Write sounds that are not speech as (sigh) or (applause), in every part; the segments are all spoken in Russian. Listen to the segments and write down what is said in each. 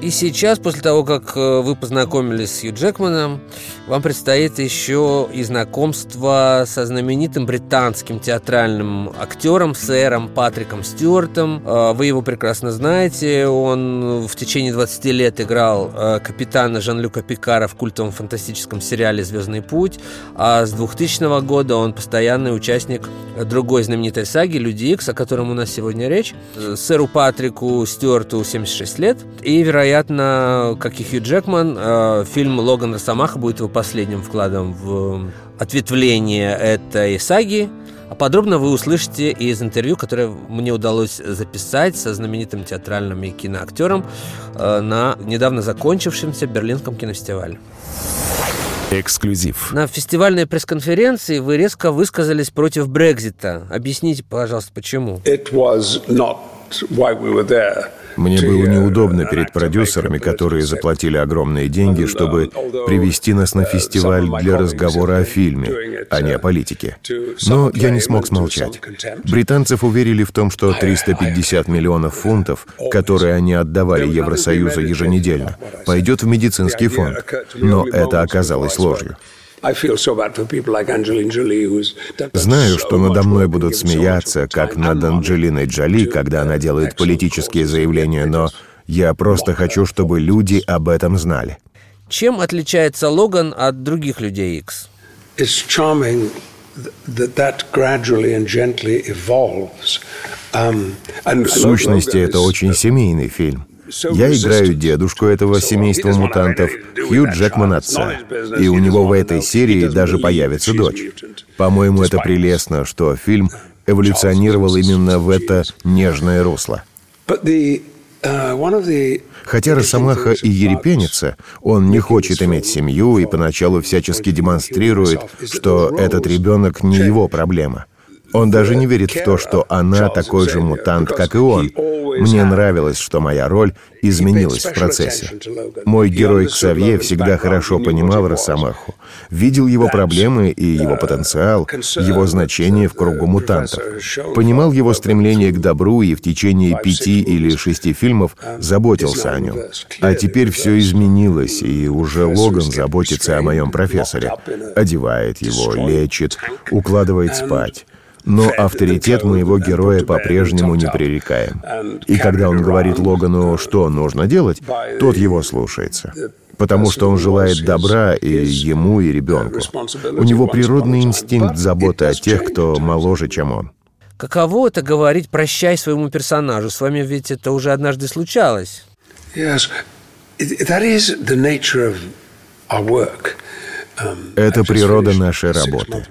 И сейчас, после того, как э, вы познакомились с Хью Джекманом, вам предстоит еще и знакомство со знаменитым британским театральным актером, сэром Патриком Стюартом. Э, вы его прекрасно знаете. Он в течение 20 лет играл э, капитана Жан-Люка Пикара в культовом фантастическом сериале «Звездный путь», а с 2000 года он постоянный участник другой знаменитой саги «Люди Икс», о котором у нас сегодня речь. Сэру Патрику Стюарту 76 лет, и, вероятно, вероятно, как и Хью Джекман, э, фильм «Логан Росомаха» будет его последним вкладом в ответвление этой саги. А подробно вы услышите из интервью, которое мне удалось записать со знаменитым театральным и киноактером э, на недавно закончившемся Берлинском кинофестивале. Эксклюзив. На фестивальной пресс-конференции вы резко высказались против Брекзита. Объясните, пожалуйста, почему. It was not why we were there. Мне было неудобно перед продюсерами, которые заплатили огромные деньги, чтобы привести нас на фестиваль для разговора о фильме, а не о политике. Но я не смог смолчать. Британцев уверили в том, что 350 миллионов фунтов, которые они отдавали Евросоюзу еженедельно, пойдет в медицинский фонд. Но это оказалось ложью. Знаю, что надо мной будут смеяться, как над Анджелиной Джоли, когда она делает политические заявления, но я просто хочу, чтобы люди об этом знали. Чем отличается Логан от других людей X? Um, В сущности, это очень семейный фильм. Я играю дедушку этого семейства мутантов, Хью Джекман отца. И у него в этой серии даже появится дочь. По-моему, это прелестно, что фильм эволюционировал именно в это нежное русло. Хотя Росомаха и ерепенится, он не хочет иметь семью и поначалу всячески демонстрирует, что этот ребенок не его проблема. Он даже не верит в то, что она такой же мутант, как и он. Мне нравилось, что моя роль изменилась в процессе. Мой герой Ксавье всегда хорошо понимал Росомаху, видел его проблемы и его потенциал, его значение в кругу мутантов, понимал его стремление к добру и в течение пяти или шести фильмов заботился о нем. А теперь все изменилось, и уже Логан заботится о моем профессоре, одевает его, лечит, укладывает спать. Но авторитет моего героя по-прежнему непререкаем. И когда он говорит Логану, что нужно делать, тот его слушается. Потому что он желает добра и ему, и ребенку. У него природный инстинкт заботы о тех, кто моложе, чем он. Каково это говорить «прощай» своему персонажу? С вами ведь это уже однажды случалось. Yes, that is the nature of our work. Это природа нашей работы.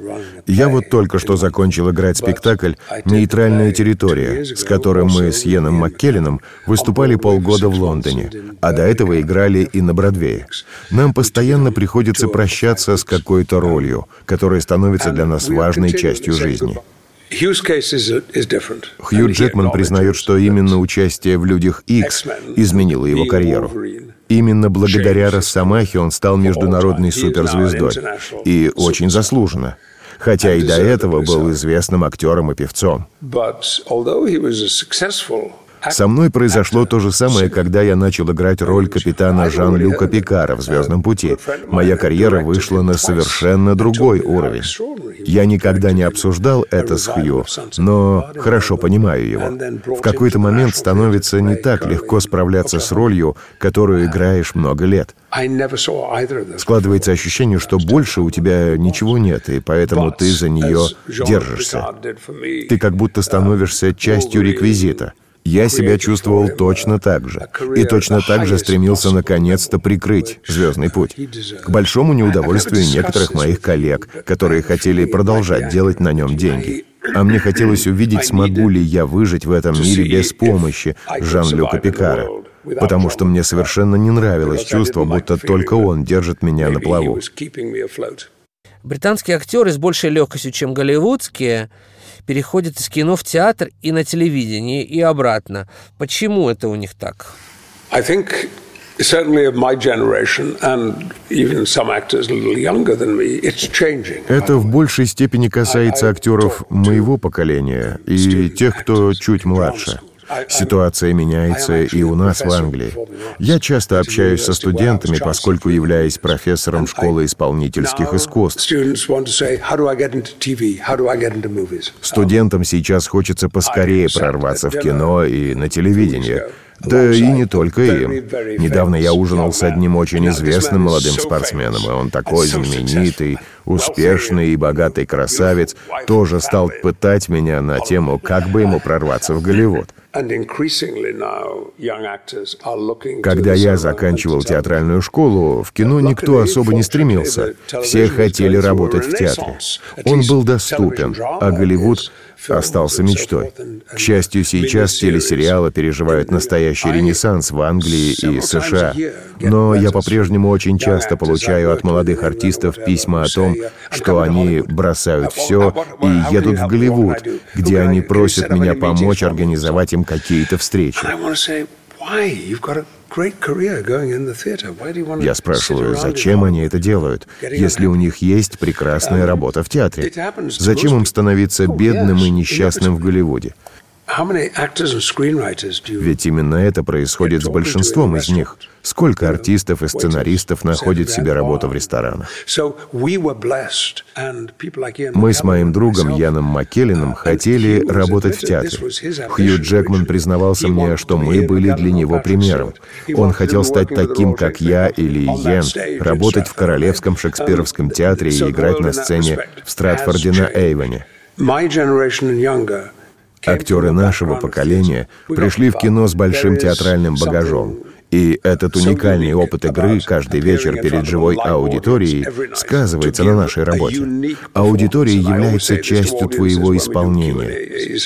Я вот только что закончил играть спектакль «Нейтральная территория», с которым мы с Йеном Маккелленом выступали полгода в Лондоне, а до этого играли и на Бродвее. Нам постоянно приходится прощаться с какой-то ролью, которая становится для нас важной частью жизни. Хью Джекман признает, что именно участие в «Людях Икс» изменило его карьеру. Именно благодаря Росомахе он стал международной суперзвездой. И очень заслуженно. Хотя и до этого был известным актером и певцом. Со мной произошло то же самое, когда я начал играть роль капитана Жан-Люка Пикара в «Звездном пути». Моя карьера вышла на совершенно другой уровень. Я никогда не обсуждал это с Хью, но хорошо понимаю его. В какой-то момент становится не так легко справляться с ролью, которую играешь много лет. Складывается ощущение, что больше у тебя ничего нет, и поэтому ты за нее держишься. Ты как будто становишься частью реквизита. Я себя чувствовал точно так же. И точно так же стремился наконец-то прикрыть «Звездный путь». К большому неудовольствию некоторых моих коллег, которые хотели продолжать делать на нем деньги. А мне хотелось увидеть, смогу ли я выжить в этом мире без помощи Жан-Люка Пикара. Потому что мне совершенно не нравилось чувство, будто только он держит меня на плаву. Британские актеры с большей легкостью, чем голливудские, переходят из кино в театр и на телевидение, и обратно. Почему это у них так? I think. Это в большей степени касается актеров моего поколения и тех, кто чуть младше. Ситуация меняется и у нас в Англии. Я часто общаюсь со студентами, поскольку являюсь профессором школы исполнительских искусств. Студентам сейчас хочется поскорее прорваться в кино и на телевидение. Да и не только им. Недавно я ужинал с одним очень известным молодым спортсменом, и он такой знаменитый, успешный и богатый красавец, тоже стал пытать меня на тему, как бы ему прорваться в Голливуд. Когда я заканчивал театральную школу, в кино никто особо не стремился. Все хотели работать в театре. Он был доступен, а Голливуд остался мечтой. К счастью, сейчас телесериалы переживают настоящий ренессанс в Англии и США. Но я по-прежнему очень часто получаю от молодых артистов письма о том, что они бросают все и едут в Голливуд, где они просят меня помочь организовать им какие-то встречи. Я спрашиваю, зачем они это делают, если у них есть прекрасная работа в театре? Зачем им становиться бедным и несчастным в Голливуде? Ведь именно это происходит с большинством из них. Сколько артистов и сценаристов находят себе работу в ресторанах? Мы с моим другом Яном Маккелленом хотели работать в театре. Хью Джекман признавался мне, что мы были для него примером. Он хотел стать таким, как я или Йен, работать в Королевском шекспировском театре и играть на сцене в Стратфорде на Эйвоне. Актеры нашего поколения пришли в кино с большим театральным багажом. И этот уникальный опыт игры каждый вечер перед живой аудиторией сказывается на нашей работе. Аудитория является частью твоего исполнения.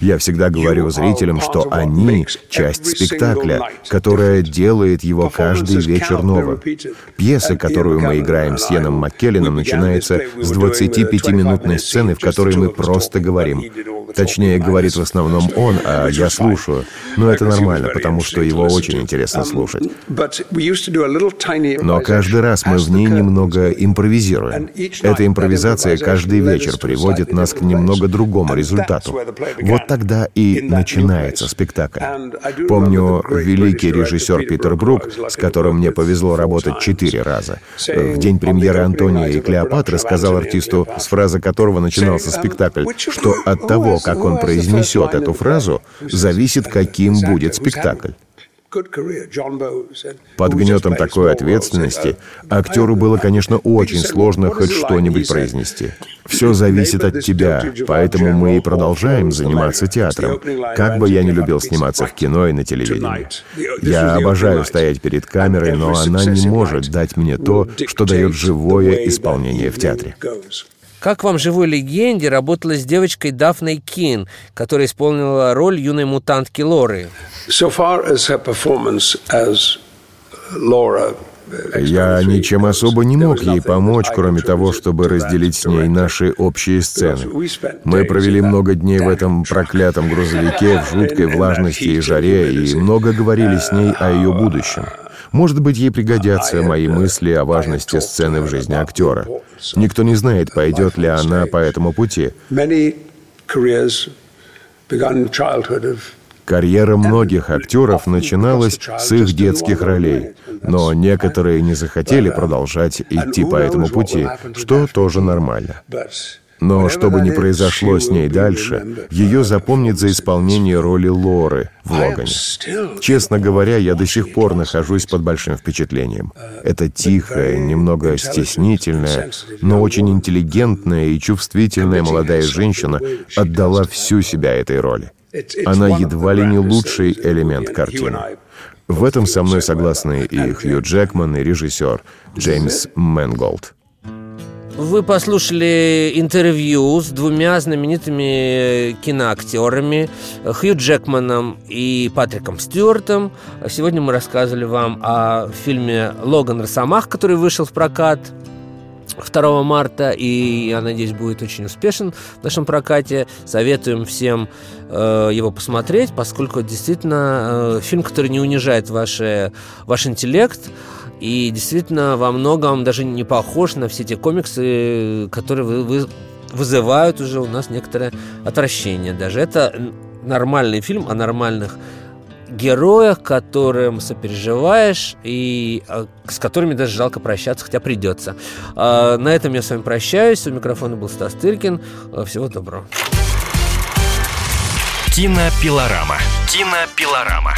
Я всегда говорю зрителям, что они — часть спектакля, которая делает его каждый вечер новым. Пьеса, которую мы играем с Йеном Маккелленом, начинается с 25-минутной сцены, в которой мы просто говорим. Точнее, говорит в основном он, а я слушаю. Но это нормально, потому что его очень интересно слушать. Но каждый раз мы в ней немного импровизируем. Эта импровизация каждый вечер приводит нас к немного другому результату. Вот тогда и начинается спектакль. Помню, великий режиссер Питер Брук, с которым мне повезло работать четыре раза, в день премьеры «Антония и Клеопатры» сказал артисту, с фразы которого начинался спектакль, что от того, как он произнесет эту фразу, зависит, каким будет спектакль. Под гнетом такой ответственности актеру было, конечно, очень сложно хоть что-нибудь произнести. Все зависит от тебя, поэтому мы и продолжаем заниматься театром. Как бы я не любил сниматься в кино и на телевидении. Я обожаю стоять перед камерой, но она не может дать мне то, что дает живое исполнение в театре. Как вам живой легенде работала с девочкой Дафной Кин, которая исполнила роль юной мутантки Лоры? So far as her performance as Laura я ничем особо не мог ей помочь, кроме того, чтобы разделить с ней наши общие сцены. Мы провели много дней в этом проклятом грузовике в (laughs) жуткой влажности и жаре, и много говорили с ней о ее будущем. Может быть, ей пригодятся мои мысли о важности сцены в жизни актера. Никто не знает, пойдет ли она по этому пути. Карьера многих актеров начиналась с их детских ролей, но некоторые не захотели продолжать идти по этому пути, что тоже нормально. Но что бы ни произошло с ней дальше, ее запомнит за исполнение роли Лоры в Логане. Честно говоря, я до сих пор нахожусь под большим впечатлением. Это тихая, немного стеснительная, но очень интеллигентная и чувствительная молодая женщина отдала всю себя этой роли. Она едва ли не лучший элемент картины. В этом со мной согласны и Хью Джекман, и режиссер Джеймс Мэнголд. Вы послушали интервью с двумя знаменитыми киноактерами Хью Джекманом и Патриком Стюартом. Сегодня мы рассказывали вам о фильме «Логан Росомах», который вышел в прокат 2 марта, и я надеюсь, будет очень успешен в нашем прокате. Советуем всем э, его посмотреть, поскольку действительно э, фильм, который не унижает ваше, ваш интеллект, и действительно во многом даже не похож на все те комиксы, которые вы, вы вызывают уже у нас некоторое отвращение. Даже это нормальный фильм о нормальных героях, которым сопереживаешь и а, с которыми даже жалко прощаться, хотя придется. А, на этом я с вами прощаюсь. У микрофона был Стас Тыркин. А, всего доброго. Кинопилорама. Кинопилорама.